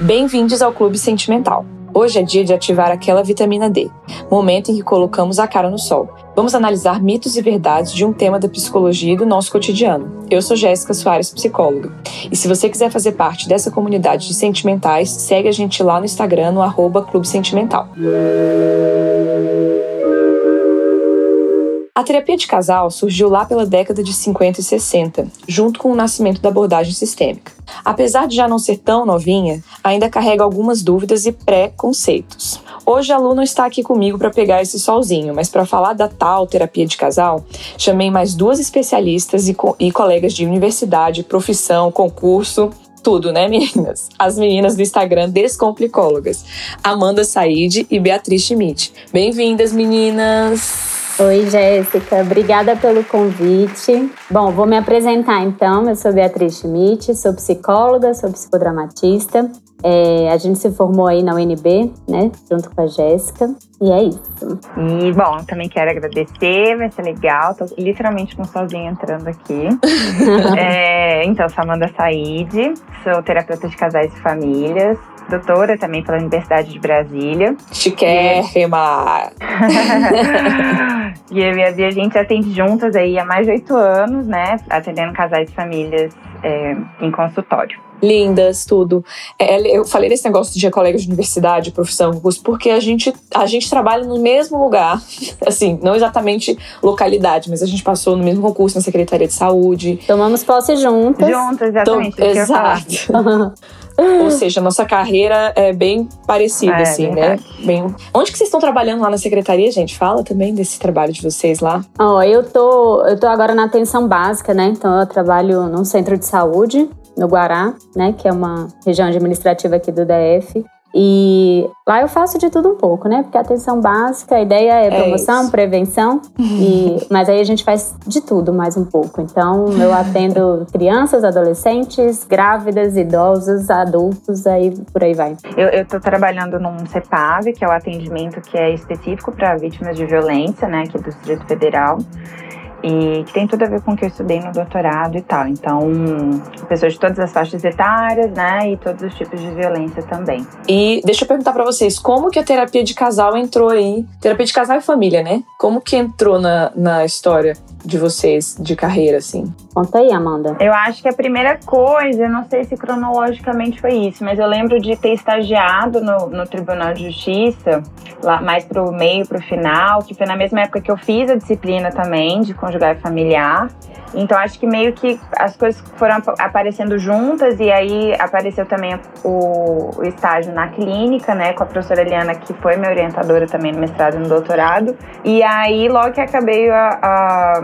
Bem-vindos ao Clube Sentimental. Hoje é dia de ativar aquela vitamina D, momento em que colocamos a cara no sol. Vamos analisar mitos e verdades de um tema da psicologia e do nosso cotidiano. Eu sou Jéssica Soares, psicóloga. E se você quiser fazer parte dessa comunidade de sentimentais, segue a gente lá no Instagram, no arroba Clube Sentimental. A terapia de casal surgiu lá pela década de 50 e 60, junto com o nascimento da abordagem sistêmica. Apesar de já não ser tão novinha, ainda carrega algumas dúvidas e pré-conceitos. Hoje a Lu não está aqui comigo para pegar esse solzinho, mas para falar da tal terapia de casal, chamei mais duas especialistas e, co e colegas de universidade, profissão, concurso tudo, né, meninas? As meninas do Instagram Descomplicólogas, Amanda Said e Beatriz Schmidt. Bem-vindas, meninas! Oi, Jéssica. Obrigada pelo convite. Bom, vou me apresentar então. Eu sou Beatriz Schmidt, sou psicóloga, sou psicodramatista. É, a gente se formou aí na UNB, né, junto com a Jéssica. E é isso. E, bom, também quero agradecer, vai ser legal. Tô literalmente com sozinha entrando aqui. é, então, sou Amanda Said, sou terapeuta de casais e famílias doutora também pela Universidade de Brasília. Chiquérrima! e eu e a Bia, a gente atende juntas aí há mais de oito anos, né? Atendendo casais e famílias é, em consultório lindas, tudo. É, eu falei desse negócio de colegas de universidade, profissão, porque a gente, a gente trabalha no mesmo lugar, assim, não exatamente localidade, mas a gente passou no mesmo concurso na Secretaria de Saúde. Tomamos posse juntas. Juntas, exatamente. Tom, exato. Ou seja, nossa carreira é bem parecida, é, assim, né? Bem... Onde que vocês estão trabalhando lá na secretaria, gente? Fala também desse trabalho de vocês lá. Ó, oh, eu tô, eu tô agora na atenção básica, né? Então eu trabalho num centro de saúde, no Guará, né? Que é uma região administrativa aqui do DF. E lá eu faço de tudo um pouco, né? Porque a atenção básica, a ideia é, é promoção, é prevenção, e, mas aí a gente faz de tudo mais um pouco. Então eu atendo crianças, adolescentes, grávidas, idosos, adultos, aí por aí vai. Eu, estou trabalhando num CEPAV, que é o atendimento que é específico para vítimas de violência, né, aqui do Distrito Federal e que tem tudo a ver com o que eu estudei no doutorado e tal. Então, pessoas de todas as faixas etárias, né, e todos os tipos de violência também. E deixa eu perguntar para vocês, como que a terapia de casal entrou aí? Terapia de casal e família, né? Como que entrou na, na história de vocês de carreira, assim? Conta aí, Amanda. Eu acho que a primeira coisa, não sei se cronologicamente foi isso, mas eu lembro de ter estagiado no, no Tribunal de Justiça, lá mais pro meio, pro final, que foi na mesma época que eu fiz a disciplina também de conjugal e familiar. Então acho que meio que as coisas foram aparecendo juntas e aí apareceu também o, estágio na clínica, né, com a professora Eliana, que foi minha orientadora também no mestrado e no doutorado. E aí logo que acabei a, a,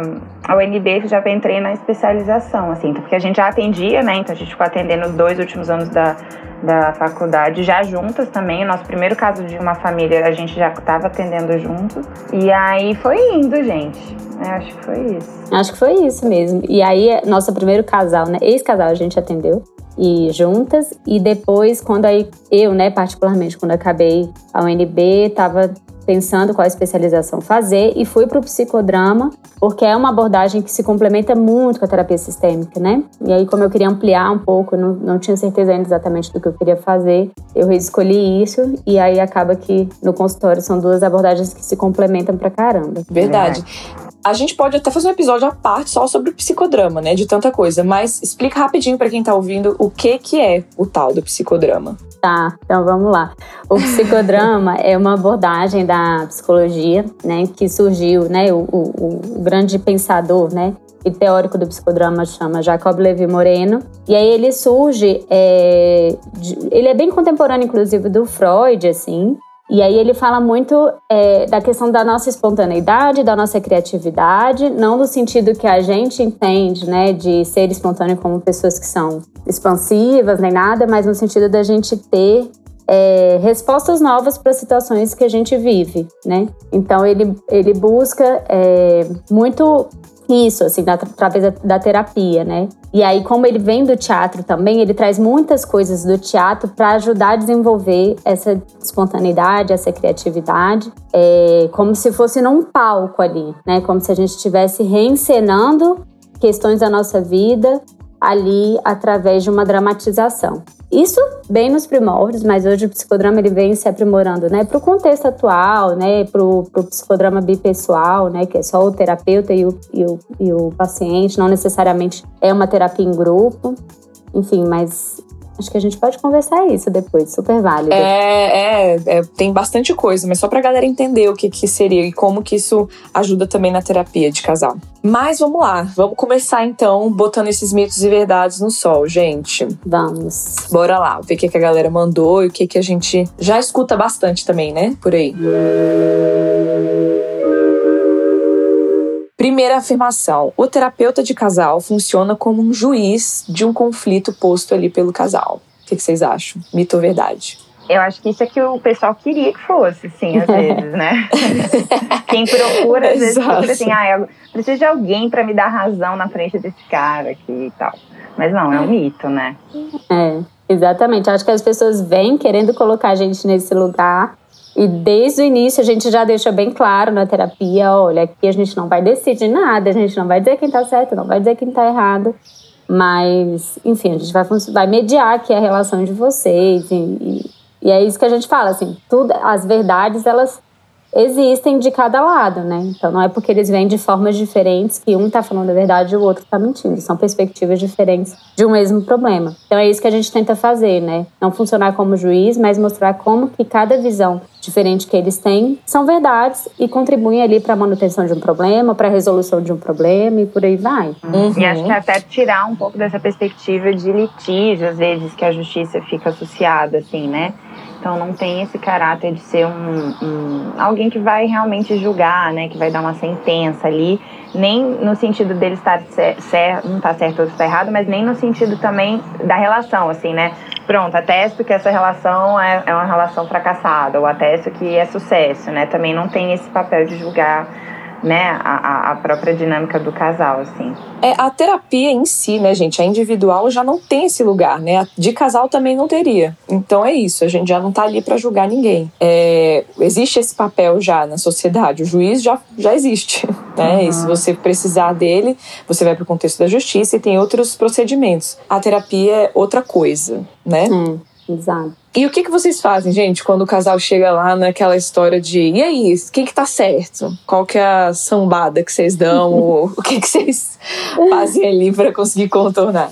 a UNB, já entrei na especialização, assim, porque a gente já atendia, né, então a gente ficou atendendo os dois últimos anos da, da faculdade, já juntas também. O nosso primeiro caso de uma família, a gente já estava atendendo junto. E aí foi indo, gente. É, acho que foi isso. Acho que foi isso mesmo. E aí, nosso primeiro casal, né? Ex-casal, a gente atendeu e juntas e depois quando aí eu, né, particularmente quando acabei a UNB, tava pensando qual especialização fazer e fui para o psicodrama, porque é uma abordagem que se complementa muito com a terapia sistêmica, né? E aí, como eu queria ampliar um pouco, não, não tinha certeza ainda exatamente do que eu queria fazer, eu escolhi isso e aí acaba que no consultório são duas abordagens que se complementam pra caramba. Verdade. A gente pode até fazer um episódio à parte só sobre o psicodrama, né? De tanta coisa, mas explica rapidinho para quem tá ouvindo o que que é o tal do psicodrama. Tá, então vamos lá. O psicodrama é uma abordagem da psicologia, né, que surgiu, né, o, o, o grande pensador, né, e teórico do psicodrama chama Jacob Levi Moreno. E aí ele surge, é, de, ele é bem contemporâneo, inclusive, do Freud, assim, e aí ele fala muito é, da questão da nossa espontaneidade, da nossa criatividade, não no sentido que a gente entende, né, de ser espontâneo como pessoas que são expansivas nem nada, mas no sentido da gente ter é, respostas novas para situações que a gente vive, né? Então ele, ele busca é, muito isso, assim, através da, da, terapia, né? E aí, como ele vem do teatro também, ele traz muitas coisas do teatro para ajudar a desenvolver essa espontaneidade, essa criatividade, é, como se fosse num palco ali, né? Como se a gente estivesse reencenando questões da nossa vida ali através de uma dramatização. Isso bem nos primórdios, mas hoje o psicodrama ele vem se aprimorando, né, para o contexto atual, né, para o psicodrama bipessoal, né, que é só o terapeuta e o, e, o, e o paciente, não necessariamente é uma terapia em grupo. Enfim, mas Acho que a gente pode conversar isso depois, super válido. É, é, é tem bastante coisa, mas só pra galera entender o que, que seria e como que isso ajuda também na terapia de casal. Mas vamos lá, vamos começar então botando esses mitos e verdades no sol, gente. Vamos. Bora lá, ver o que, que a galera mandou e o que, que a gente já escuta bastante também, né? Por aí. Primeira afirmação: o terapeuta de casal funciona como um juiz de um conflito posto ali pelo casal. O que, vocês acham? Mito ou verdade? Eu acho que isso é que o pessoal queria que fosse, sim, às vezes, né? Quem procura, às vezes, procura assim, ah, eu preciso de alguém para me dar razão na frente desse cara aqui e tal. Mas não, é um mito, né? É, exatamente. Acho que as pessoas vêm querendo colocar a gente nesse lugar e desde o início a gente já deixa bem claro na terapia, olha, aqui a gente não vai decidir nada, a gente não vai dizer quem tá certo, não vai dizer quem tá errado. Mas, enfim, a gente vai, vai mediar aqui a relação de vocês. E, e, e é isso que a gente fala, assim, tudo, as verdades, elas existem de cada lado, né? Então não é porque eles vêm de formas diferentes que um tá falando a verdade e o outro tá mentindo. São perspectivas diferentes de um mesmo problema. Então é isso que a gente tenta fazer, né? Não funcionar como juiz, mas mostrar como que cada visão diferente que eles têm são verdades e contribuem ali para a manutenção de um problema, para a resolução de um problema e por aí vai. Uhum. E acho que até tirar um pouco dessa perspectiva de litígio, às vezes, que a justiça fica associada, assim, né? Então não tem esse caráter de ser um, um, alguém que vai realmente julgar, né? Que vai dar uma sentença ali, nem no sentido dele estar certo, não está certo ou está errado, mas nem no sentido também da relação, assim, né? Pronto, atesto que essa relação é, é uma relação fracassada, ou atesto que é sucesso, né? Também não tem esse papel de julgar né, a, a própria dinâmica do casal, assim. É, a terapia em si, né, gente, a individual já não tem esse lugar, né? De casal também não teria. Então é isso, a gente já não tá ali para julgar ninguém. É, existe esse papel já na sociedade, o juiz já, já existe, né? Uhum. E se você precisar dele, você vai para o contexto da justiça e tem outros procedimentos. A terapia é outra coisa, né? Hum, exato. E o que, que vocês fazem, gente, quando o casal chega lá naquela história de e aí, quem que tá certo? Qual que é a sambada que vocês dão? o que, que vocês fazem ali para conseguir contornar?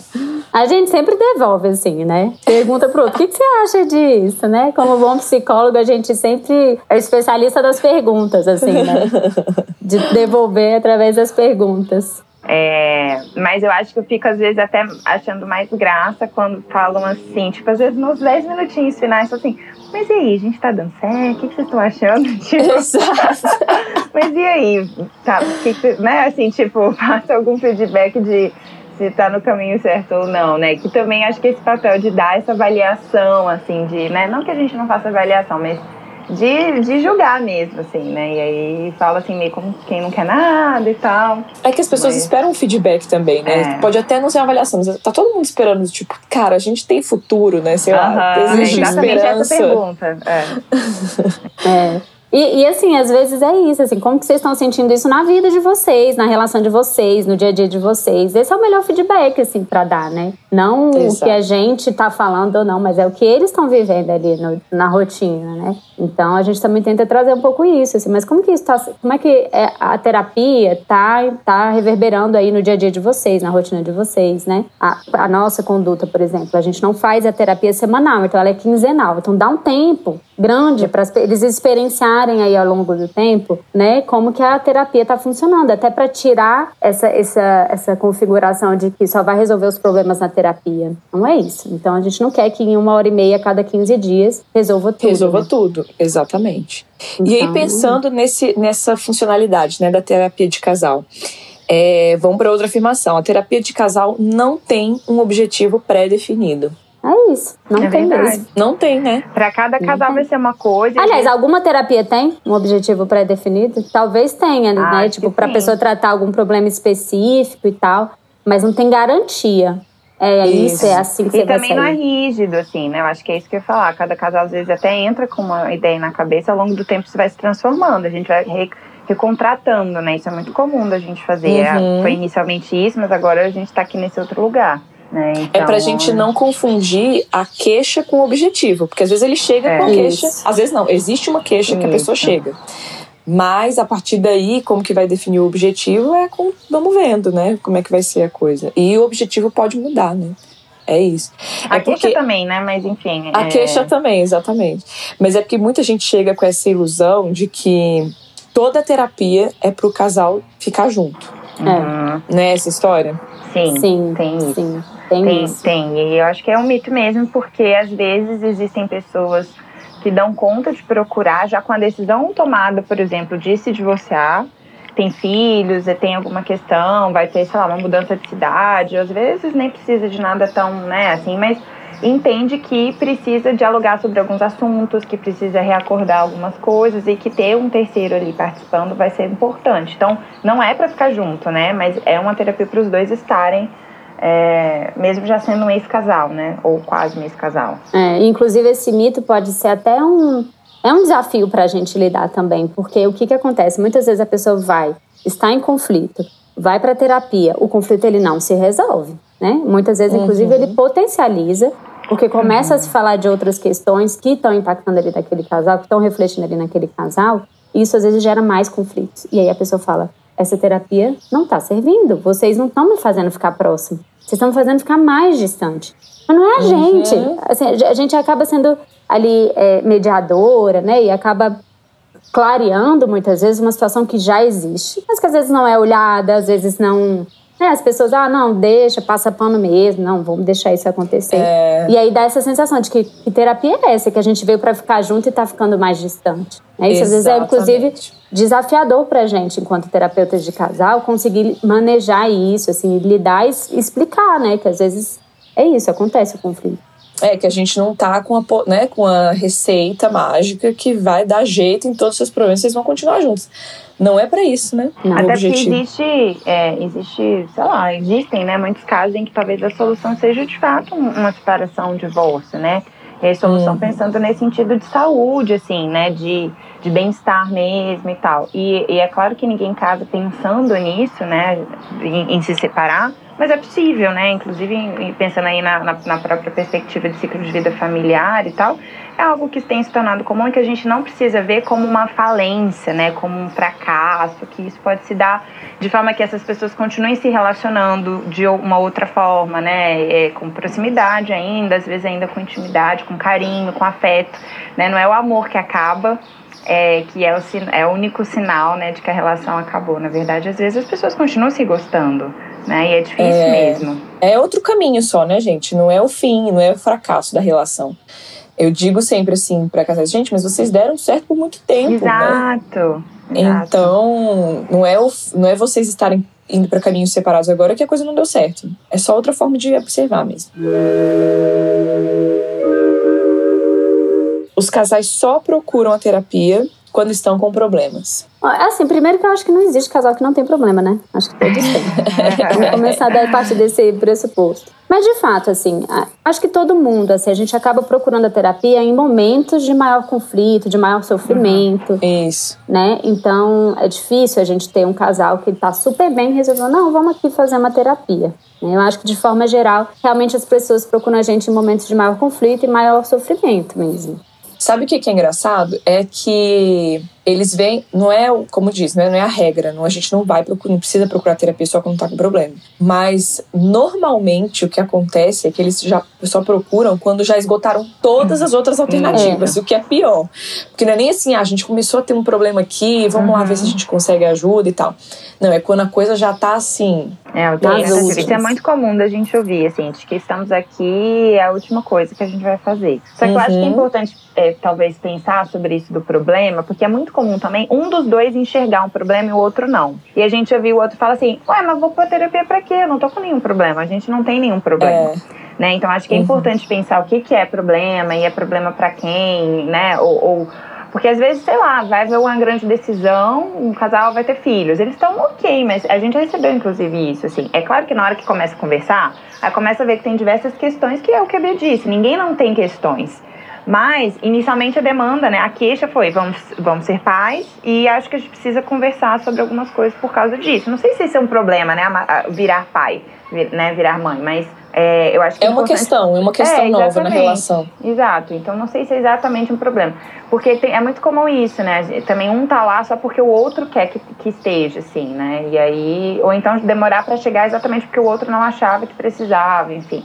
A gente sempre devolve, assim, né? Pergunta pro outro, o que, que você acha disso, né? Como bom psicólogo, a gente sempre é especialista das perguntas, assim, né? De devolver através das perguntas. É, mas eu acho que eu fico, às vezes, até achando mais graça quando falam assim, tipo, às vezes nos 10 minutinhos finais, assim, mas e aí, a gente tá dando certo? O que, que vocês estão achando? Tipo, mas e aí? Tá, que que, né? Assim, tipo, passa algum feedback de se tá no caminho certo ou não, né? Que também acho que esse papel de dar essa avaliação, assim, de, né? Não que a gente não faça avaliação, mas de, de julgar mesmo, assim, né? E aí fala assim, meio como quem não quer nada e tal. É que as pessoas mas... esperam um feedback também, né? É. Pode até não ser uma avaliação, mas tá todo mundo esperando, tipo, cara, a gente tem futuro, né? Sei lá, uh -huh. existe é exatamente esperança. essa pergunta. É. é. E, e, assim, às vezes é isso, assim, como que vocês estão sentindo isso na vida de vocês, na relação de vocês, no dia a dia de vocês. Esse é o melhor feedback, assim, para dar, né? Não Exato. o que a gente tá falando ou não, mas é o que eles estão vivendo ali no, na rotina, né? Então a gente também tenta trazer um pouco isso, assim, mas como que isso tá, como é que é, a terapia tá, tá reverberando aí no dia a dia de vocês, na rotina de vocês, né? A, a nossa conduta, por exemplo, a gente não faz a terapia semanal, então ela é quinzenal, então dá um tempo grande para eles experienciarem aí ao longo do tempo, né, como que a terapia está funcionando, até para tirar essa, essa, essa configuração de que só vai resolver os problemas na terapia. Não é isso. Então a gente não quer que em uma hora e meia, cada 15 dias, resolva tudo. Resolva né? tudo, exatamente. Então, e aí, então, pensando nesse, nessa funcionalidade né, da terapia de casal. É, vamos para outra afirmação. A terapia de casal não tem um objetivo pré-definido. É isso. Não É tem verdade. mesmo. Não tem, né? Pra cada casal vai ser uma coisa. Aliás, alguma terapia tem um objetivo pré-definido? Talvez tenha, né? Acho Tipo, que pra sim. pessoa tratar algum problema específico e tal. Mas não tem garantia. É isso, Isso. é assim que E você vai também não é rígido, assim, né? Eu acho que é isso que eu ia falar. Cada casal, às vezes, até entra com uma ideia na cabeça, ao longo do tempo isso vai se transformando. A gente vai re- recontratando, né? Isso é muito comum da gente fazer. Uhum. É, Foi inicialmente isso, mas agora a gente tá aqui nesse outro lugar, né? É Então, pra gente não confundir a queixa com o objetivo. Porque às vezes ele chega É. com a queixa, Isso. às vezes não. Existe uma queixa que a pessoa Isso. chega. Mas a partir daí, como que vai definir o objetivo é com, vamos vendo, né? Como é que vai ser a coisa. E o objetivo pode mudar, né? É isso. A é queixa porque também, né? Mas enfim. a é... queixa também, exatamente. Mas é porque muita gente chega com essa ilusão de que toda terapia é pro casal ficar junto, Uhum. né? Essa história. Sim, Sim, tem isso. sim. Tem, Tem, isso. tem. E eu acho que é um mito mesmo, porque às vezes existem pessoas que dão conta de procurar já com a decisão tomada, por exemplo, de se divorciar, tem filhos, e tem alguma questão, vai ter, sei lá, uma mudança de cidade, às vezes nem precisa de nada tão, né, assim, mas entende que precisa dialogar sobre alguns assuntos, que precisa reacordar algumas coisas e que ter um terceiro ali participando vai ser importante. Então, não é para ficar junto, né, mas é uma terapia para os dois estarem é, mesmo já sendo um ex-casal, né? Ou quase um ex-casal. É, inclusive, esse mito pode ser até um. É um desafio para a gente lidar também, porque o que, que acontece? Muitas vezes a pessoa vai, está em conflito, vai para terapia, o conflito ele não se resolve, né? Muitas vezes, inclusive, ele potencializa, porque começa a se falar de outras questões que estão impactando ali naquele casal, que estão refletindo ali naquele casal, e isso às vezes gera mais conflitos. E aí a pessoa fala: essa terapia não está servindo, vocês não estão me fazendo ficar próximo, vocês estão me fazendo ficar mais distante. Mas não é a gente. Assim, a gente acaba sendo ali é, mediadora, né? E acaba clareando muitas vezes uma situação que já existe, mas que às vezes não é olhada, às vezes não. Né? As pessoas, ah, não, deixa, passa pano mesmo, não, vamos deixar isso acontecer. É. E aí dá essa sensação de que, que terapia é essa, que a gente veio para ficar junto e tá ficando mais distante. Né? Isso às vezes é, inclusive, Exatamente. desafiador pra gente, enquanto terapeutas de casal, conseguir manejar isso, assim, lidar e explicar, né? Que às vezes é isso, acontece o conflito. É que a gente não tá com a, né, com a receita mágica que vai dar jeito em todos os seus problemas, vocês vão continuar juntos. Não é pra isso, né? Não. Até porque objetivo. existe, é, existe, sei lá, existem, né, muitos casos em que talvez a solução seja de fato um- uma separação, um divórcio, né? E a solução Uhum. pensando nesse sentido de saúde, assim, né? De, de bem-estar mesmo e tal. E, e é claro que ninguém casa pensando nisso, né? Em, em se separar, mas é possível, né? Inclusive, pensando aí na, na, na própria perspectiva de ciclo de vida familiar e tal, é algo que tem se tornado comum e que a gente não precisa ver como uma falência, né? Como um fracasso, que isso pode se dar de forma que essas pessoas continuem se relacionando de uma outra forma, né? É, com proximidade ainda, às vezes ainda com intimidade, com carinho, com afeto, né? Não é o amor que acaba, é, que é o, é o único sinal, né, de que a relação acabou. Na verdade, às vezes as pessoas continuam se gostando, né? E é difícil É. mesmo. É outro caminho só, né, gente? Não é o fim, não é o fracasso da relação. Eu digo sempre assim pra casais, gente, mas vocês deram certo por muito tempo, né? Exato. exato. Então, não é, o, não é vocês estarem indo pra caminhos separados agora que a coisa não deu certo. É só outra forma de observar mesmo. Os casais só procuram a terapia quando estão com problemas. Ó, Assim, primeiro que eu acho que não existe casal que não tem problema, né? Acho que todos têm. Vamos começar a partir desse pressuposto. Mas, de fato, assim, acho que todo mundo, assim, a gente acaba procurando a terapia em momentos de maior conflito, de maior sofrimento, Isso. né? Então, é difícil a gente ter um casal que tá super bem e resolveu, não, vamos aqui fazer uma terapia. Eu acho que, de forma geral, realmente as pessoas procuram a gente em momentos de maior conflito e maior sofrimento mesmo. Sabe o que é engraçado? É que eles veem, não é, como diz, né, não é a regra, não, a gente não vai procurar, não precisa procurar terapia só quando tá com problema. Mas normalmente o que acontece é que eles já só procuram quando já esgotaram todas as outras alternativas, o que é pior. Porque não é nem assim, ah, a gente começou a ter um problema aqui, vamos lá ver se a gente consegue ajuda e tal. Não, é quando a coisa já tá assim, É, eu tenho isso é muito comum da gente ouvir, assim, de que estamos aqui é a última coisa que a gente vai fazer. Só que eu acho que é Uhum. importante, é, talvez, pensar sobre isso do problema, porque é muito comum também um dos dois enxergar um problema e o outro não. E a gente ouvir o outro falar assim, ué, mas vou pra terapia pra quê? Eu não tô com nenhum problema, a gente não tem nenhum problema. é, né? Então acho que é uhum. importante pensar o que, que é problema e é problema para quem, né? Ou, ou, porque às vezes, sei lá, vai haver uma grande decisão, um casal vai ter filhos. Eles estão ok, mas a gente recebeu inclusive isso, assim. É claro que na hora que começa a conversar, aí começa a ver que tem diversas questões, que é o que a Bia disse, ninguém não tem questões. Mas, inicialmente, a demanda, né? A queixa foi: vamos, vamos ser pais, e acho que a gente precisa conversar sobre algumas coisas por causa disso. Não sei se isso é um problema, né? Virar pai, né? Virar mãe, mas é, eu acho que é, é uma questão, é uma questão é, nova na relação. Exato. Então não sei se é exatamente um problema. Porque tem, é muito comum isso, né? Também um tá lá só porque o outro quer que, que esteja, assim, né? E aí. Ou então demorar para chegar exatamente porque o outro não achava que precisava, enfim.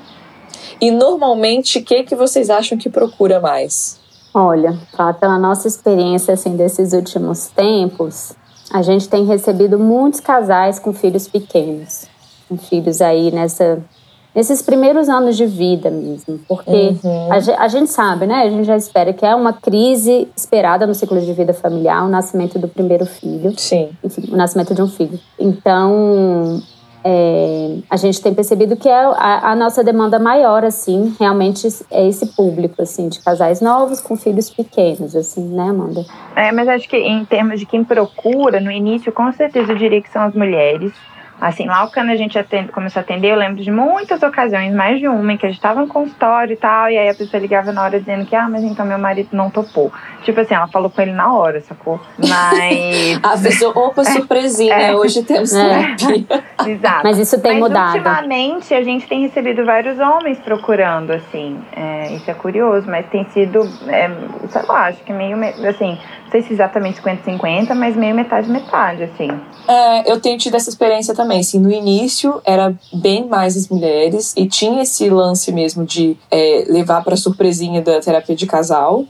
E normalmente, o que, que vocês acham que procura mais? Olha, pela nossa experiência assim, desses últimos tempos, a gente tem recebido muitos casais com filhos pequenos, com filhos aí nessa, nesses primeiros anos de vida mesmo, porque uhum. a, a, gente sabe, né? A gente já espera que é uma crise esperada no ciclo de vida familiar, o nascimento do primeiro filho. Sim. Enfim, o nascimento de um filho. Então, é, a gente tem percebido que é a, a, nossa demanda maior, assim, realmente é esse público, assim, de casais novos com filhos pequenos, assim, né, Amanda? É, mas acho que em termos de quem procura, no início, com certeza eu diria que são as mulheres. Assim, lá quando a gente atende, começou a atender, eu lembro de muitas ocasiões, mais de uma, em que a gente estava no consultório e tal, e aí a pessoa ligava na hora dizendo que, ah, mas então meu marido não topou. Tipo assim, ela falou com ele na hora, sacou? Mas. Avisou, opa, surpresinha, é. hoje temos é. Exato. Mas isso tem mas, mudado. Ultimamente, a gente tem recebido vários homens procurando, assim. É, isso é curioso, mas tem sido, é, sei lá, acho que meio, assim, não sei se exatamente 50-50, mas meio metade-metade, assim. É, eu tenho tido essa experiência também, assim, no início era bem mais as mulheres e tinha esse lance mesmo de é, levar para surpresinha da terapia de casal.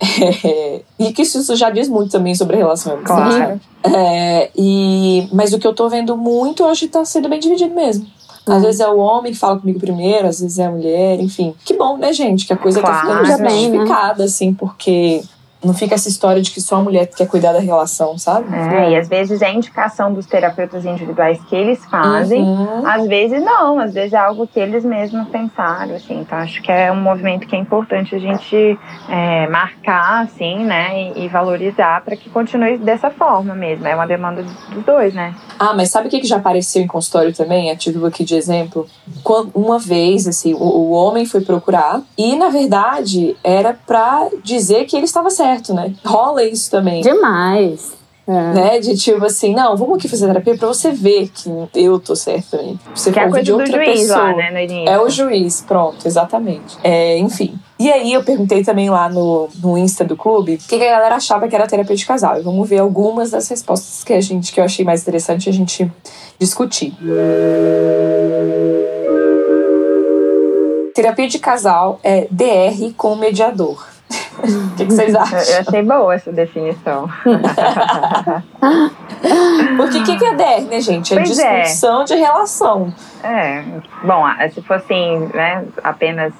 É, e que isso já diz muito também sobre a relação. Claro. É, e, mas o que eu tô vendo muito hoje tá sendo bem dividido mesmo. Às vezes é o homem que fala comigo primeiro, às vezes é a mulher, enfim. Que bom, né, gente? Que a coisa claro. tá ficando justificada, né? assim, porque não fica essa história de que só a mulher quer cuidar da relação, sabe? É, e às vezes é indicação dos terapeutas individuais que eles fazem, uhum. às vezes não, às vezes é algo que eles mesmos pensaram, assim. Então acho que é um movimento que é importante a gente é, marcar, assim, né, e, e valorizar para que continue dessa forma mesmo. É uma demanda dos dois, né? Ah, mas sabe o que já apareceu em consultório também? A título aqui de exemplo. Uma vez, assim, o, o homem foi procurar e, na verdade, era para dizer que ele estava certo certo, né? Rola isso também. Demais. É. Né? De tipo assim, não, vamos aqui fazer terapia pra você ver que eu tô certo também. Você que é a coisa de outra do juiz pessoa. lá, né, no. É o juiz, pronto, exatamente. É, enfim. E aí eu perguntei também lá no, no Insta do clube o que, que a galera achava que era terapia de casal. E vamos ver algumas das respostas que a gente que eu achei mais interessante a gente discutir. Terapia de casal é DR com mediador. O que, que, vocês acham? Eu achei boa essa definição. Porque o que, que é DR, né, gente? É pois é. disfunção é. de relação. É. Bom, se fosse assim, né, apenas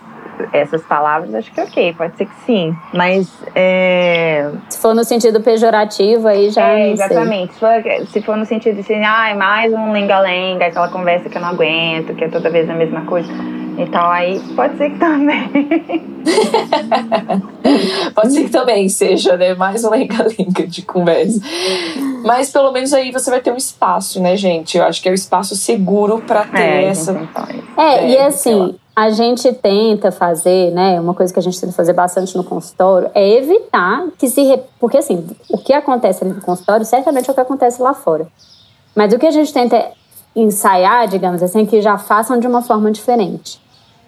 essas palavras, acho que ok, pode ser que sim. Mas. É... Se for no sentido pejorativo, aí já. É, exatamente. Se for, se for, no sentido de assim, ah, mais um lenga-lenga, aquela conversa que eu não aguento, que é toda vez a mesma coisa. Então aí pode ser que também. pode ser que também seja, né? Mais um lenga-lenga de conversa. Mas pelo menos aí você vai ter um espaço, né, gente? Eu acho que é o um espaço seguro para ter é, essa. É, é, e assim, a gente tenta fazer, né? Uma coisa que a gente tenta fazer bastante no consultório é evitar que se. Re... Porque assim, o que acontece ali no consultório certamente é o que acontece lá fora. Mas o que a gente tenta é ensaiar, digamos assim, que já façam de uma forma diferente.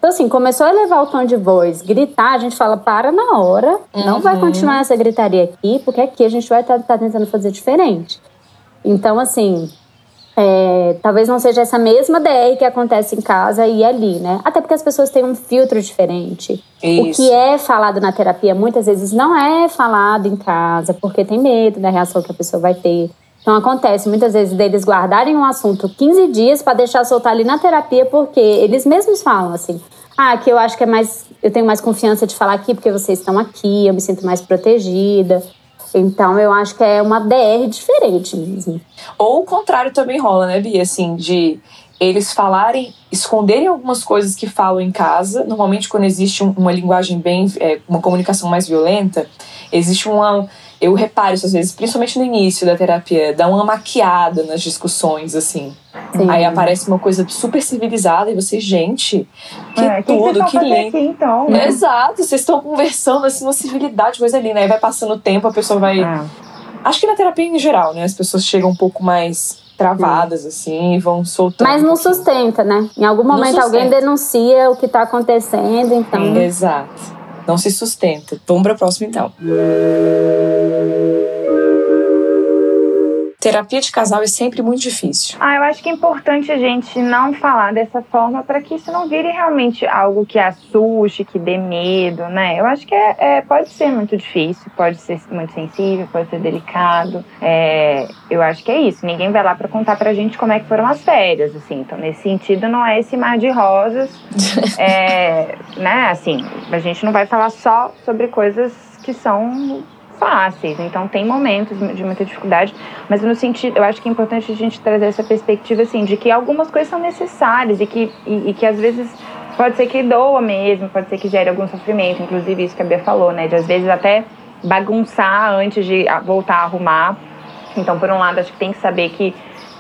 Então, assim, começou a elevar o tom de voz, gritar, a gente fala, para na hora, uhum. não vai uhum. continuar essa gritaria aqui, porque aqui a gente vai estar tá, tá tentando fazer diferente. Então, assim, é, talvez não seja essa mesma DR que acontece em casa e ali, né? Até porque as pessoas têm um filtro diferente. Isso. O que é falado na terapia muitas vezes não é falado em casa, porque tem medo da reação que a pessoa vai ter. Então acontece muitas vezes deles guardarem um assunto 15 dias para deixar soltar ali na terapia, porque eles mesmos falam assim: "Ah, que eu acho que é mais, eu tenho mais confiança de falar aqui porque vocês estão aqui, eu me sinto mais protegida". Então eu acho que é uma DR diferente mesmo. Ou o contrário também rola, né, Bia? Assim, de eles falarem, esconderem algumas coisas que falam em casa. Normalmente, quando existe uma linguagem bem, é, uma comunicação mais violenta, existe uma. Eu reparo isso às vezes, principalmente no início da terapia, dá uma maquiada nas discussões, assim. Sim. Aí aparece uma coisa super civilizada e você, gente, que é, tudo, que, que lindo. então, né? Exato, vocês estão conversando assim, uma civilidade, coisa linda. Aí vai passando o tempo, a pessoa vai. É. Acho que na terapia em geral, né? As pessoas chegam um pouco mais travadas, Sim. assim, e vão soltando. Mas não sustenta, né? Em algum momento alguém denuncia o que está acontecendo, então. Sim, exato. Não se sustenta. Vamos para o próximo, então. Terapia de casal é sempre muito difícil. Ah, eu acho que é importante a gente não falar dessa forma para que isso não vire realmente algo que assuste, que dê medo, né? Eu acho que é, é pode ser muito difícil, pode ser muito sensível, pode ser delicado. É, eu acho que é isso. Ninguém vai lá para contar pra gente como é que foram as férias, assim. Então, nesse sentido, não é esse mar de rosas. é, né? Assim, a gente não vai falar só sobre coisas que são fáceis. Então tem momentos de muita dificuldade, mas no sentido, eu acho que é importante a gente trazer essa perspectiva assim de que algumas coisas são necessárias e que e, e que às vezes pode ser que doa mesmo, pode ser que gere algum sofrimento, inclusive isso que a Bia falou, né, de às vezes até bagunçar antes de voltar a arrumar. Então, por um lado, acho que tem que saber que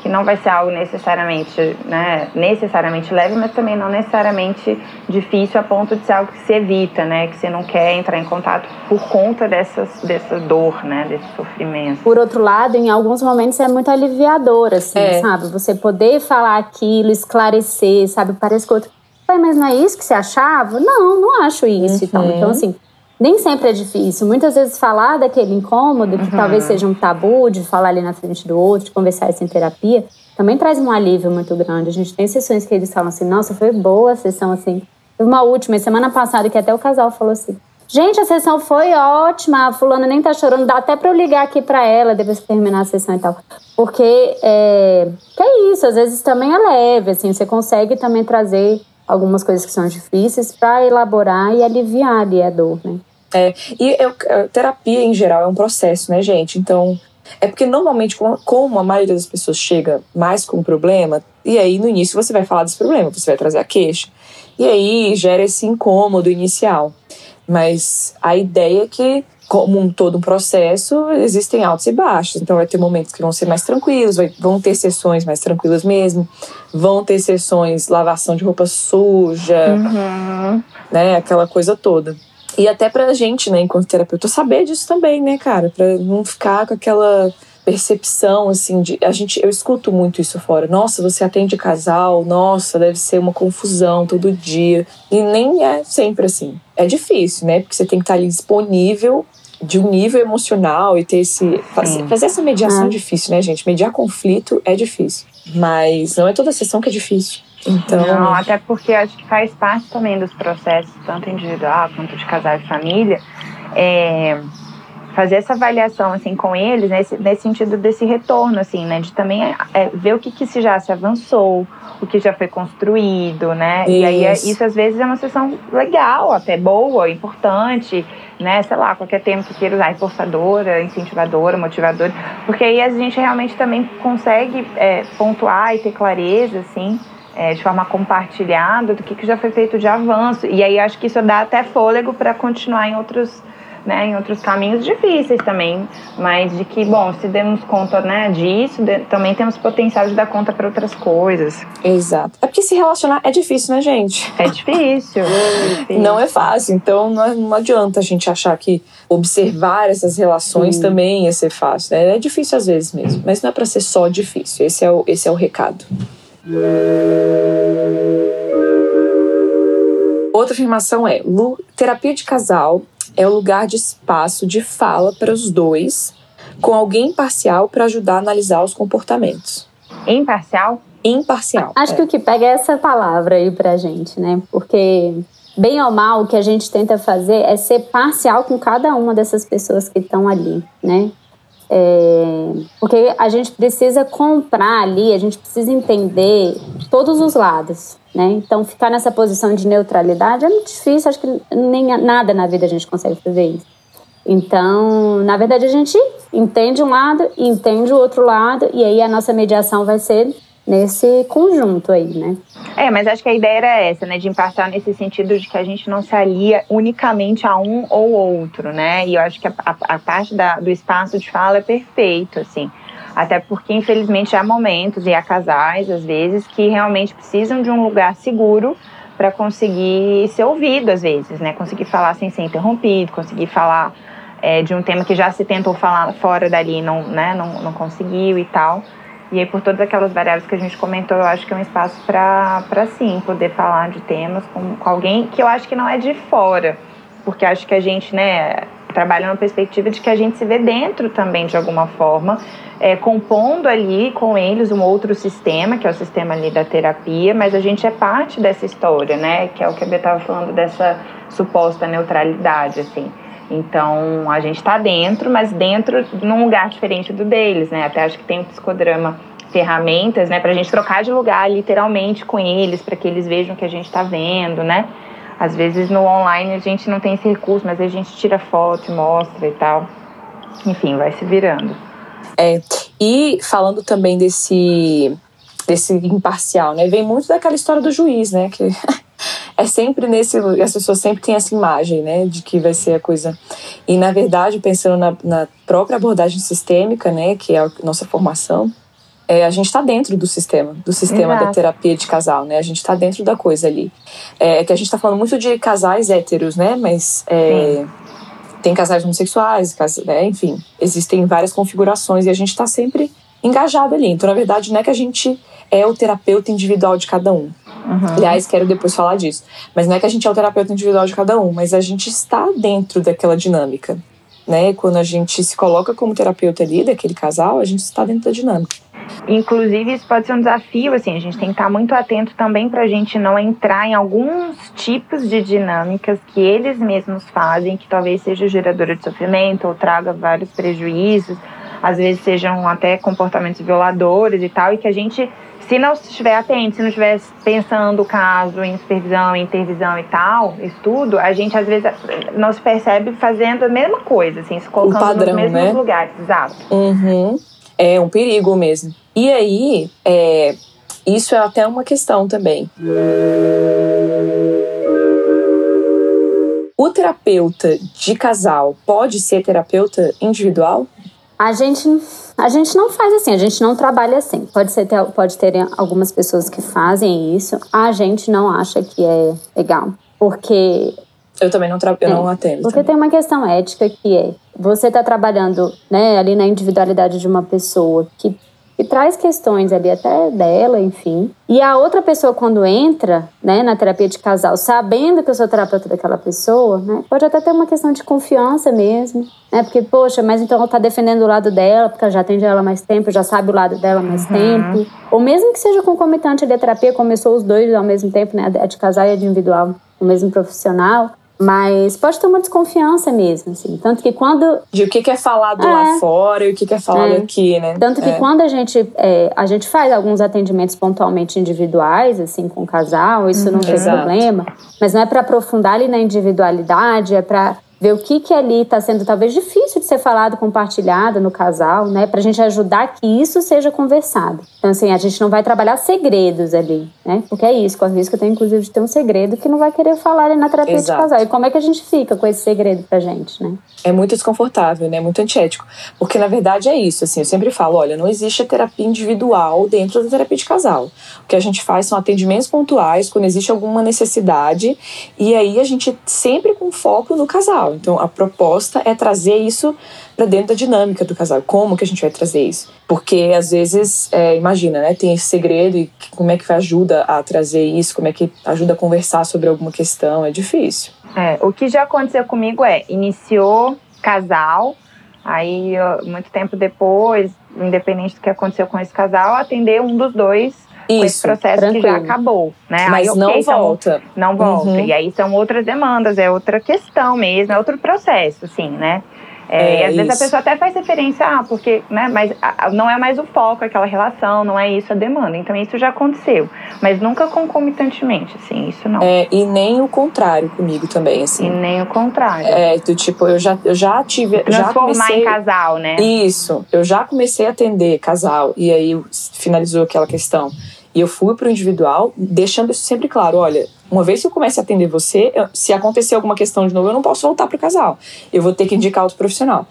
que não vai ser algo necessariamente, né, necessariamente leve, mas também não necessariamente difícil a ponto de ser algo que se evita, né, que você não quer entrar em contato por conta dessas, dessa dor, né, desse sofrimento. Por outro lado, em alguns momentos é muito aliviador, assim, é. sabe? Você poder falar aquilo, esclarecer, sabe? Parece que outro. Mas não é isso que você achava? Não, não acho isso uhum. e tal. Então, uhum. assim, nem sempre é difícil. Muitas vezes falar daquele incômodo, que uhum. talvez seja um tabu de falar ali na frente do outro, de conversar isso em terapia, também traz um alívio muito grande. A gente tem sessões que eles falam assim: nossa, foi boa a sessão assim. Teve uma última, semana passada, que até o casal falou assim: gente, a sessão foi ótima, a fulana nem tá chorando, dá até pra eu ligar aqui pra ela depois que terminar a sessão e tal. Porque é, que é isso, às vezes também é leve, assim, você consegue também trazer algumas coisas que são difíceis para elaborar e aliviar ali a dor, né? É, e eu, terapia em geral é um processo, né, gente? Então, é porque normalmente, como a maioria das pessoas chega mais com um problema, e aí no início você vai falar desse problema, você vai trazer a queixa, e aí gera esse incômodo inicial. Mas a ideia é que, como um, todo um processo, existem altos e baixos. Então, vai ter momentos que vão ser mais tranquilos, vai, vão ter sessões mais tranquilas mesmo, vão ter sessões lavação de roupa suja, uhum. né? Aquela coisa toda. E até pra gente, né, enquanto terapeuta, saber disso também, né, cara? Pra não ficar com aquela percepção, assim, de. A gente, eu escuto muito isso fora. Nossa, você atende casal, nossa, deve ser uma confusão todo dia. E nem é sempre assim. É difícil, né? Porque você tem que estar ali disponível de um nível emocional e ter esse. Fazer, fazer essa mediação é. é difícil, né, gente? Mediar conflito é difícil. Mas não é toda sessão que é difícil. Então... Não, até porque acho que faz parte também dos processos, tanto individual quanto de casal e família, é, fazer essa avaliação assim com eles nesse, nesse sentido desse retorno assim né de também é, ver o que, que se já se avançou o que já foi construído né isso. e aí é, isso às vezes é uma sessão legal até boa importante né sei lá qualquer termo que queira usar reforçadora incentivadora motivadora porque aí a gente realmente também consegue é, pontuar e ter clareza assim é, de forma compartilhada do que, que já foi feito de avanço. E aí acho que isso dá até fôlego para continuar em outros, né, em outros caminhos difíceis também. Mas de que, bom, se demos conta né, disso, de, também temos potencial de dar conta para outras coisas. Exato. É porque se relacionar é difícil, né, gente? É difícil. é difícil. Não é fácil. Então não, é, não, adianta a gente achar que observar essas relações também ia ser fácil. Né? É difícil às vezes mesmo. Mas não é para ser só difícil. Esse é o, esse é o recado. Outra afirmação é: terapia de casal é o lugar de espaço de fala para os dois, com alguém imparcial para ajudar a analisar os comportamentos. Imparcial? Imparcial. Acho é. que o que pega é essa palavra aí pra gente, né? Porque, bem ou mal, o que a gente tenta fazer é ser parcial com cada uma dessas pessoas que estão ali, né? É, porque a gente precisa comprar ali, a gente precisa entender todos os lados, né? Então, ficar nessa posição de neutralidade é muito difícil, acho que nem nada na vida a gente consegue fazer isso. Então, na verdade, a gente entende um lado, entende o outro lado, e aí a nossa mediação vai ser nesse conjunto aí, né? É, mas acho que a ideia era essa, né? De imparcial nesse sentido de que a gente não se alia unicamente a um ou outro, né? E eu acho que a, a, a parte da, do espaço de fala é perfeito, assim. Até porque, infelizmente, há momentos e há casais, às vezes, que realmente precisam de um lugar seguro para conseguir ser ouvido, às vezes, né? Conseguir falar sem ser interrompido, conseguir falar é, de um tema que já se tentou falar fora dali, não, né? não, não conseguiu e tal. E aí, por todas aquelas variáveis que a gente comentou, eu acho que é um espaço para, sim, poder falar de temas com, com alguém que eu acho que não é de fora, porque acho que a gente, né, trabalha na perspectiva de que a gente se vê dentro também, de alguma forma, é, compondo ali com eles um outro sistema, que é o sistema ali da terapia, mas a gente é parte dessa história, né, que é o que a Bia estava falando dessa suposta neutralidade, assim. Então a gente está dentro, mas dentro num lugar diferente do deles, né? Até acho que tem o psicodrama ferramentas, né, para a gente trocar de lugar literalmente com eles, para que eles vejam o que a gente está vendo, né? Às vezes no online a gente não tem esse recurso, mas a gente tira foto mostra e tal. Enfim, vai se virando. É, e falando também desse desse imparcial, né? Vem muito daquela história do juiz, né? Que é sempre nesse as pessoas sempre têm essa imagem né de que vai ser a coisa. E na verdade pensando na, na própria abordagem sistêmica né que é a nossa formação é, a gente está dentro do sistema do sistema Exato. da terapia de casal né? A gente está dentro da coisa ali. É que a gente está falando muito de casais héteros né? Mas é, tem casais homossexuais cas, né? enfim existem várias configurações e a gente está sempre engajado ali. Então na verdade não é que a gente é o terapeuta individual de cada um Uhum. Aliás, quero depois falar disso. Mas não é que a gente é o terapeuta individual de cada um, mas a gente está dentro daquela dinâmica. Né? Quando a gente se coloca como terapeuta ali daquele casal, a gente está dentro da dinâmica. Inclusive, isso pode ser um desafio, assim, a gente tem que estar muito atento também para a gente não entrar em alguns tipos de dinâmicas que eles mesmos fazem, que talvez seja geradora de sofrimento ou traga vários prejuízos, às vezes sejam até comportamentos violadores e tal, e que a gente se não estiver atento, se não estiver pensando o caso em supervisão, em intervisão e tal, estudo, a gente às vezes não se percebe fazendo a mesma coisa, assim, se colocando padrão, nos mesmos né? lugares, exato. Uhum. É um perigo mesmo. E aí, é, isso é até uma questão também. O terapeuta de casal pode ser terapeuta individual? A gente a gente não faz assim, a gente não trabalha assim. Pode, ser, pode ter algumas pessoas que fazem isso, a gente não acha que é legal. Porque. Eu também não, eu é, não atendo. Porque também. tem uma questão ética que é: você está trabalhando né, ali na individualidade de uma pessoa que e traz questões ali até dela, enfim. E a outra pessoa, quando entra né, na terapia de casal, sabendo que eu sou terapeuta daquela pessoa, né, pode até ter uma questão de confiança mesmo. Né, porque, poxa, mas então ela tá defendendo o lado dela, porque ela já atende ela mais tempo, já sabe o lado dela mais uhum. tempo. Ou mesmo que seja concomitante ali a terapia, começou os dois ao mesmo tempo, né, a de casal e a de individual, o mesmo profissional. Mas pode ter uma desconfiança mesmo, assim. Tanto que quando. De o que é falado é. lá fora e o que é falado é. aqui, né? Tanto que é. quando a gente, é, a gente faz alguns atendimentos pontualmente individuais, assim, com o casal, isso uhum. não tem Exato. problema. Mas não é para aprofundar ali na individualidade, é para ver o que que ali está sendo talvez difícil de ser falado, compartilhado no casal, né, para a gente ajudar que isso seja conversado. Então assim, a gente não vai trabalhar segredos ali, né, porque é isso, corre risco tem inclusive de ter um segredo que não vai querer falar ali na terapia Exato. de casal. E como é que a gente fica com esse segredo pra gente, né? É muito desconfortável, né, muito antiético, porque na verdade é isso, assim, eu sempre falo, olha, não existe a terapia individual dentro da terapia de casal. O que a gente faz são atendimentos pontuais quando existe alguma necessidade e aí a gente sempre com foco no casal casal. Então a proposta é trazer isso para dentro da dinâmica do casal. Como que a gente vai trazer isso? Porque às vezes, é, imagina, né? Tem esse segredo e como é que ajuda a trazer isso? Como é que ajuda a conversar sobre alguma questão? É difícil. É, o que já aconteceu comigo é iniciou casal, aí muito tempo depois, independente do que aconteceu com esse casal, atender um dos dois isso, esse processo tranquilo. que já acabou, né? Mas aí, não volta. não volta. Uhum. E aí são outras demandas, é outra questão mesmo, é outro processo, assim, né? É, é, e às isso. vezes a pessoa até faz referência, ah, porque, né, mas a, não é mais o foco aquela relação, não é isso a demanda. Então isso já aconteceu, mas nunca concomitantemente, assim, isso não. É, e nem o contrário comigo também, assim. E nem o contrário. É, do tipo, eu já, eu já tive. Transformar já comecei, em casal, né? Isso, eu já comecei a atender casal, e aí finalizou aquela questão. E eu fui para o individual, deixando isso sempre claro: olha, uma vez que eu comece a atender você, se acontecer alguma questão de novo, eu não posso voltar para o casal. Eu vou ter que indicar outro profissional.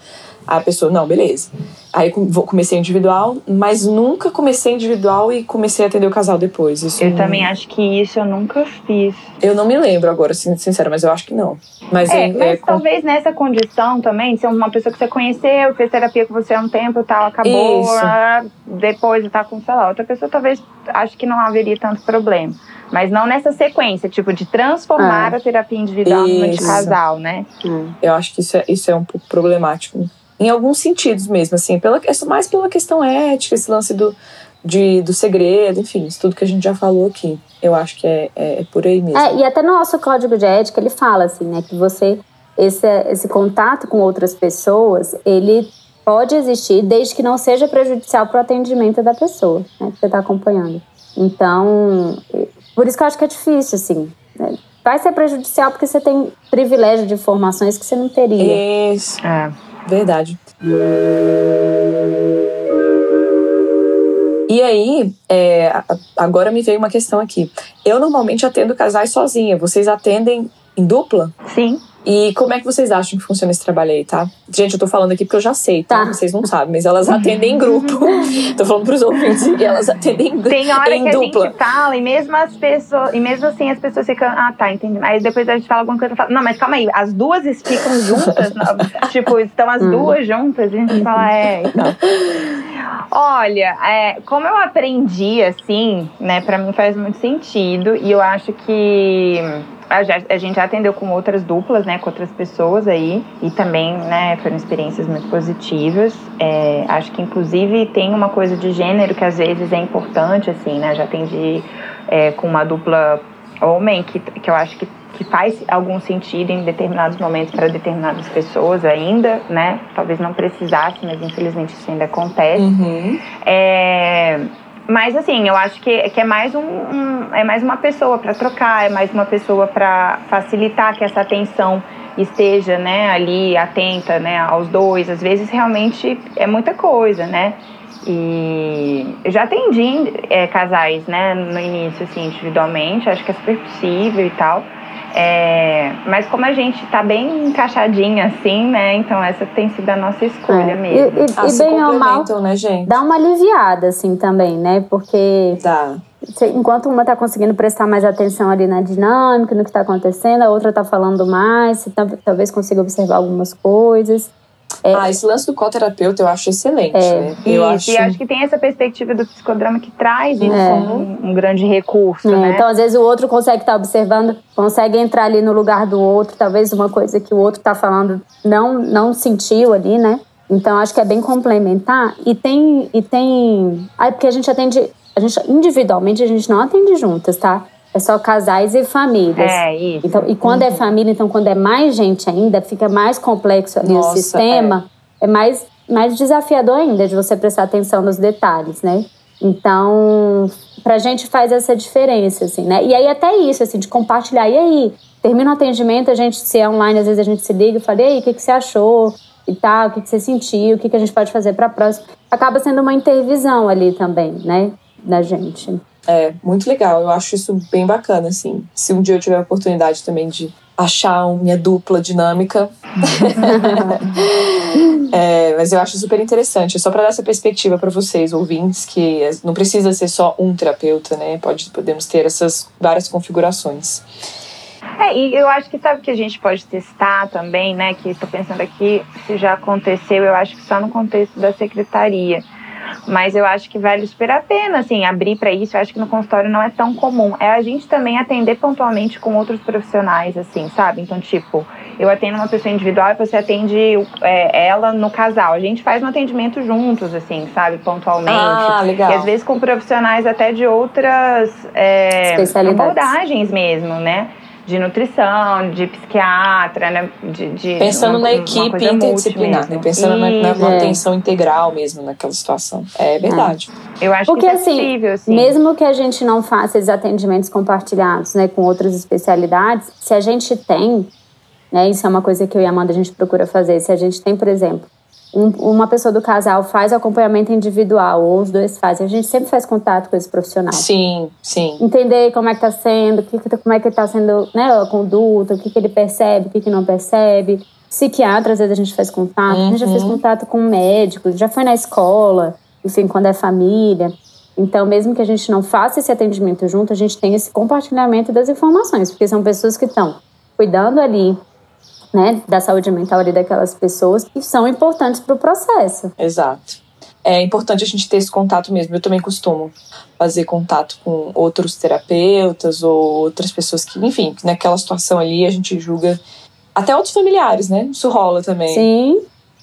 Aí a pessoa, não, beleza. Aí comecei individual, mas nunca comecei individual e comecei a atender o casal depois. Isso eu não... também acho que isso eu nunca fiz. Eu não me lembro agora, sendo sincera, mas eu acho que não. Mas, é, é, mas é, talvez com... nessa condição também, se é uma pessoa que você conheceu, fez terapia com você há um tempo e tal, acabou, isso. depois tá com, sei lá, outra pessoa, talvez acho que não haveria tanto problema. Mas não nessa sequência, tipo, de transformar é. a terapia individual numa de casal, né? Eu acho que isso é, isso é um pouco problemático em alguns sentidos mesmo, assim, pela, mais pela questão ética, esse lance do, de, do segredo, enfim, isso tudo que a gente já falou aqui. Eu acho que é, é, é por aí mesmo. É, e até no nosso código de ética ele fala assim, né, que você esse, esse contato com outras pessoas, ele pode existir desde que não seja prejudicial para o atendimento da pessoa, né, que você está acompanhando. Então, por isso que eu acho que é difícil, assim. Né? Vai ser prejudicial porque você tem privilégio de informações que você não teria. Isso. É. Verdade. E aí, é, agora me veio uma questão aqui. Eu normalmente atendo casais sozinha. Vocês atendem em dupla? Sim. E como é que vocês acham que funciona esse trabalho aí, tá? Gente, eu tô falando aqui porque eu já sei, tá? tá. Vocês não sabem, mas elas atendem em grupo. tô falando pros ouvintes que elas atendem em, Tem hora que dupla. a gente fala e mesmo as pessoas, e mesmo assim as pessoas ficam, ah, tá, entendi. Aí depois a gente fala alguma coisa e fala, não, mas calma aí, as duas ficam juntas? tipo, estão as hum. duas juntas? E a gente fala, é, então. Olha, é, como eu aprendi assim, né, para mim faz muito sentido e eu acho que a, a, gente já atendeu com outras duplas, né, com outras pessoas aí, e também, né, foram experiências muito positivas. É, acho que, inclusive, tem uma coisa de gênero que às vezes é importante, assim, né, já atendi é, com uma dupla homem, que, que eu acho que, que faz algum sentido em determinados momentos para determinadas pessoas ainda, né, talvez não precisasse, mas infelizmente isso ainda acontece. Uhum. É mas assim, eu acho que, que é mais um, um é mais uma pessoa para trocar, é mais uma pessoa para facilitar que essa atenção esteja, né, ali atenta, né, aos dois. Às vezes realmente é muita coisa, né? E eu já atendi é, casais, né, no início, assim, individualmente, acho que é super possível e tal. É, mas como a gente tá bem encaixadinha assim, né? Então essa tem sido a nossa escolha é. mesmo. E, e, ah, e bem ou mal, né, gente? dá uma aliviada assim também, né? Porque dá. enquanto uma tá conseguindo prestar mais atenção ali na dinâmica, no que tá acontecendo, a outra tá falando mais, talvez consiga observar algumas coisas. É. Ah, esse lance do coterapeuta eu acho excelente. É. Né? Eu acho... E acho que tem essa perspectiva do psicodrama que traz isso é. como um, um, grande recurso. É, né? Então, às vezes, o outro consegue estar observando, consegue entrar ali no lugar do outro, talvez uma coisa que o outro está falando não, não sentiu ali, né? Então, acho que é bem complementar. E tem. E tem. Aí, porque a gente atende. A gente, individualmente, a gente não atende juntas, tá? É só casais e famílias. É, isso. Então, e quando é uhum. é família, então quando é mais gente ainda, fica mais complexo ali Nossa, o sistema. É, é mais, mais desafiador ainda de você prestar atenção nos detalhes, né? Então, pra gente faz essa diferença, assim, né? E aí até isso, assim, de compartilhar. E aí, termina o atendimento, a gente, se é online, às vezes a gente se liga e fala, e aí, o que, que você achou? E tal, o que, que você sentiu? O que, que a gente pode fazer pra próxima? Acaba sendo uma intervisão ali também, né? Da gente. É, muito legal. Eu acho isso bem bacana, assim. Se um dia eu tiver a oportunidade também de achar minha dupla dinâmica. é, mas eu acho super interessante. É só para dar essa perspectiva para vocês, ouvintes, que não precisa ser só um terapeuta, né? Pode, podemos ter essas várias configurações. É, e eu acho que sabe que a gente pode testar também, né? Que estou pensando aqui, se já aconteceu, eu acho que só no contexto da secretaria mas eu acho que vale super a pena, assim, abrir para isso. Eu acho que no consultório não é tão comum. É a gente também atender pontualmente com outros profissionais, assim, sabe? Então, tipo, eu atendo uma pessoa individual e você atende é, ela no casal. A gente faz um atendimento juntos, assim, sabe? Pontualmente. Ah, legal. E às vezes com profissionais até de outras é, abordagens mesmo, né? De nutrição, de psiquiatra, né? De, de Pensando uma, na equipe interdisciplinar, né? Pensando na, na manutenção é. integral mesmo naquela situação. É verdade. É. Eu acho Porque, que é assim, possível, assim. mesmo que a gente não faça esses atendimentos compartilhados, né, com outras especialidades, se a gente tem, né, isso é uma coisa que eu e a Amanda a gente procura fazer, se a gente tem, por exemplo, um, uma pessoa do casal faz o acompanhamento individual, ou os dois fazem, a gente sempre faz contato com esse profissional. Sim, sim. Entender como é que tá sendo, que, como é que tá sendo né, a conduta, o que, que ele percebe, o que, que não percebe. Psiquiatra, às vezes a gente faz contato, uhum. a gente já fez uhum. contato com um médico, já foi na escola, enfim, quando é família. Então, mesmo que a gente não faça esse atendimento junto, a gente tem esse compartilhamento das informações, porque são pessoas que estão cuidando ali né, da saúde mental ali daquelas pessoas que são importantes para o processo. Exato. É importante a gente ter esse contato mesmo. Eu também costumo fazer contato com outros terapeutas ou outras pessoas que, enfim, naquela situação ali a gente julga até outros familiares, né? Isso rola também. Sim,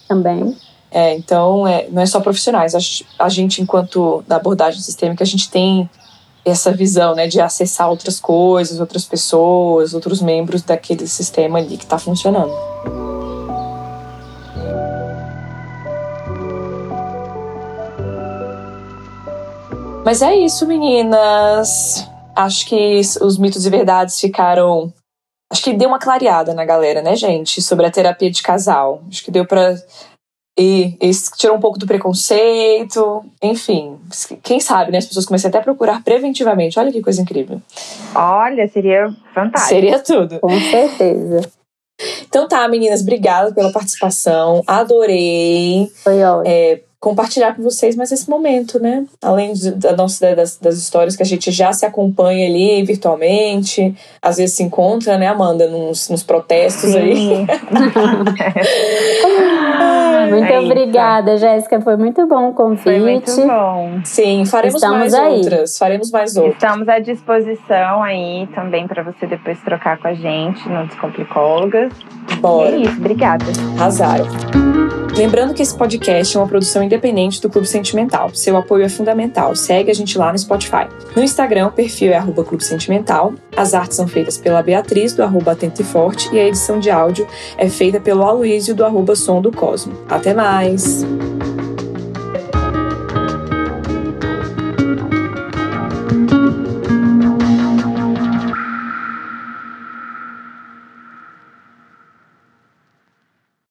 também. É, então, é, não é só profissionais. A, a gente, enquanto da abordagem sistêmica, a gente tem essa visão, né, de acessar outras coisas, outras pessoas, outros membros daquele sistema ali que está funcionando. Mas é isso, meninas. Acho que os mitos e verdades ficaram. Acho que deu uma clareada na galera, né, gente, sobre a terapia de casal. Acho que deu para e, e tirou um pouco do preconceito, enfim. Quem sabe, né? As pessoas começam até a procurar preventivamente. Olha que coisa incrível. Olha, seria fantástico. Seria tudo. Com certeza. Então tá, meninas, obrigada pela participação. Adorei. Foi ótimo. É, compartilhar com vocês mais esse momento, né? Além da nossa, das, das histórias que a gente já se acompanha ali virtualmente, às vezes se encontra, né, Amanda, nos, nos protestos Sim. aí. muito é obrigada, Jéssica. Foi muito bom o convite. Foi muito bom. Sim, faremos Estamos mais aí. outras. Faremos mais outras. Estamos à disposição aí também para você depois trocar com a gente no Descomplicólogas. Bora. E é isso, obrigada. Arrasaram. Lembrando que esse podcast é uma produção independente do Clube Sentimental. Seu apoio é fundamental. Segue a gente lá no Spotify. No Instagram, o perfil é Clube Sentimental. As artes são feitas pela Beatriz, do arroba Atento e Forte, e a edição de áudio é feita pelo Aloísio, do arroba Som do Cosmo. Até mais!